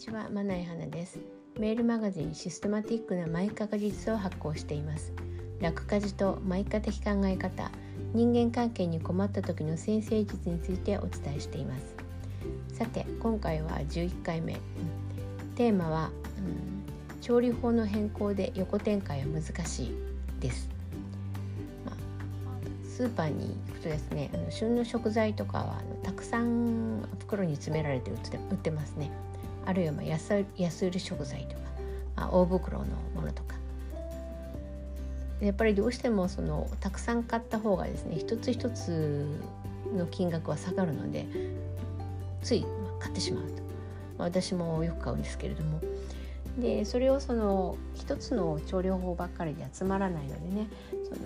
ちは、まない花です。メールマガジンシステマティックなマイカ果実を発行しています。楽家事とマイカ的考え方、人間関係に困った時の先生術についてお伝えしています。さて、今回は11回目。テーマは、うん、調理法の変更で横展開は難しいです。まあ、スーパーに行くとですね、あの旬の食材とかはあのたくさん袋に詰められて売ってますね。あるいはまあ安安売り食材とか、まあ、大袋のものとか。やっぱりどうしてもそのたくさん買った方がですね一つ一つの金額は下がるのでつい買ってしまうと、まあ、私もよく買うんですけれども。でそれをその一つの調理法ばっかりで集まらないのでね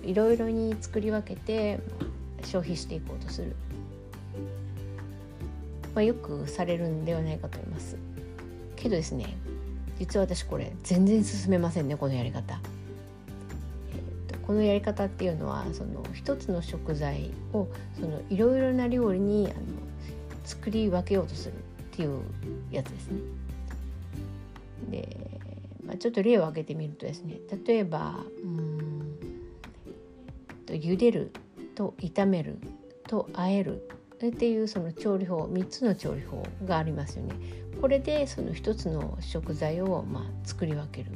いろいろに作り分けて消費していこうとする、まあ、よくされるんではないかと思います。けどですね実は私これ全然進めませんねこのやり方。えーと、このやり方っていうのはその一つの食材をいろいろな料理にあの作り分けようとするっていうやつですね。で、まあ、ちょっと例を挙げてみるとですね例えばうんと茹でると炒めると和えるっていうその調理法3つの調理法がありますよね。これでその1つの食材をまあ作り分ける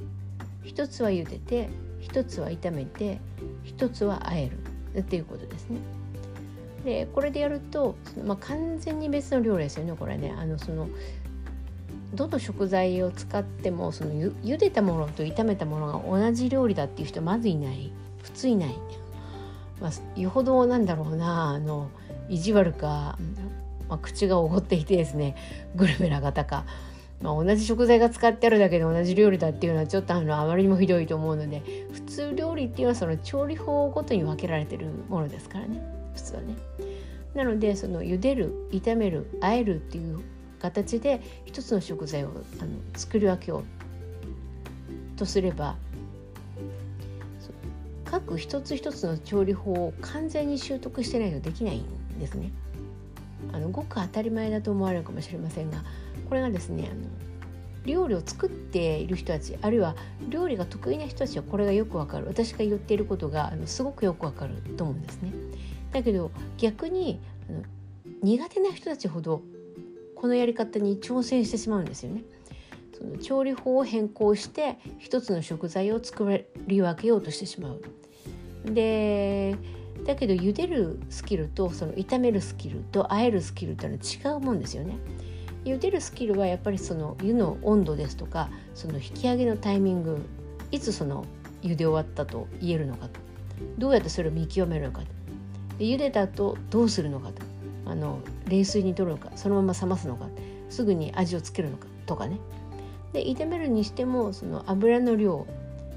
1つは茹でて1つは炒めて1つは和えるっていうことですね。でこれでやると、まあ、完全に別の料理ですよねこれね。あのそのどの食材を使ってもそのゆ茹でたものと炒めたものが同じ料理だっていう人まずいない普通いない。まあ、よほどなんだろうなあの意地悪か、まあ、口がおごっていてですねグルメな方か、まあ、同じ食材が使ってあるだけで同じ料理だっていうのはちょっとあのあまりにもひどいと思うので普通料理っていうのはその調理法ごとに分けられてるものですからね普通はね。なのでその茹でる炒める和えるっていう形で一つの食材をあの作り分けようとすれば各一つ一つの調理法を完全に習得してないとできないんですね。あのごく当たり前だと思われるかもしれませんがこれがですねあの料理を作っている人たちあるいは料理が得意な人たちはこれがよくわかる私が言っていることがあのすごくよくわかると思うんですね。だけど逆にあの苦手な人たちほどこのやり方に挑戦してしまうんですよね。その調理法を変更して一つの食材を作り分けようとしてしまう。でだけど茹でるスキルとその炒めるスキルと和えるスキルっていうのは違うもんですよね。茹でるスキルはやっぱりその湯の温度ですとかその引き上げのタイミングいつその茹で終わったと言えるのかと。どうやってそれを見極めるのかと。で茹でた後どうするのかと。あの冷水に取るのかそのまま冷ますのかすぐに味をつけるのかとかね。で炒めるにしてもその油の量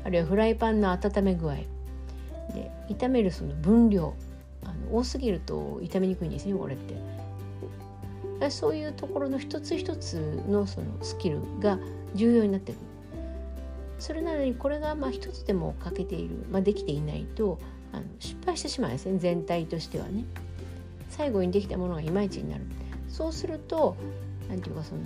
あるいはフライパンの温め具合で炒めるその分量あの多すぎると炒めにくいんですねこれって。そういうところの一つ一つのそのスキルが重要になってくる。それなのにこれがまあ一つでも欠けている、まあ、できていないとあの失敗してしまうんですね全体としてはね。最後にできたものがいまいちになる。そうすると何て言うかその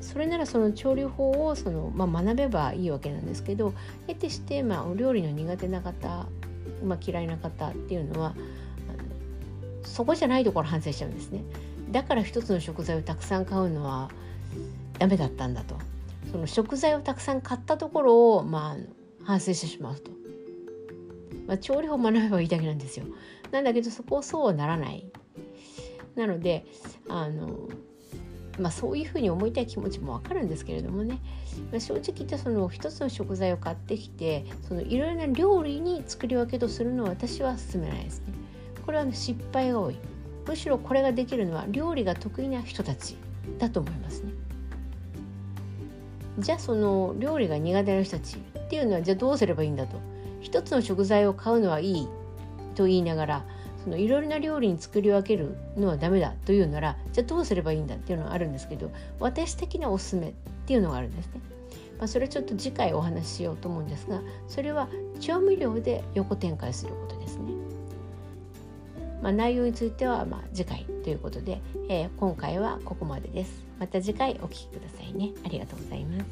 それならその調理法をその、まあ、学べばいいわけなんですけど得てして、まあ、お料理の苦手な方、まあ、嫌いな方っていうのはそこじゃないところ反省しちゃうんですね。だから一つの食材をたくさん買うのはダメだったんだと。その食材をたくさん買ったところを、まあ、反省してしまうと、まあ、調理法を学べばいいだけなんですよ。なんだけどそこをそうはならない。なのであのまあ、そういうふうに思いたい気持ちもわかるんですけれどもね、まあ、正直言ってその一つの食材を買ってきてそのいろいろな料理に作り分けとするのは私は勧めないですね。これは失敗が多いむしろこれができるのは料理が得意な人たちだと思いますね。じゃあその料理が苦手な人たちっていうのはじゃあどうすればいいんだと一つの食材を買うのはいいと言いながらそのいろいろな料理に作り分けるのはダメだというならじゃあどうすればいいんだっていうのはあるんですけど私的なおすすめっていうのがあるんですね。まあ、それちょっと次回お話ししようと思うんですがそれは調味料で横展開することですね。まあ、内容についてはま次回ということで、えー、今回はここまでです。また次回お聴きくださいね。ありがとうございます。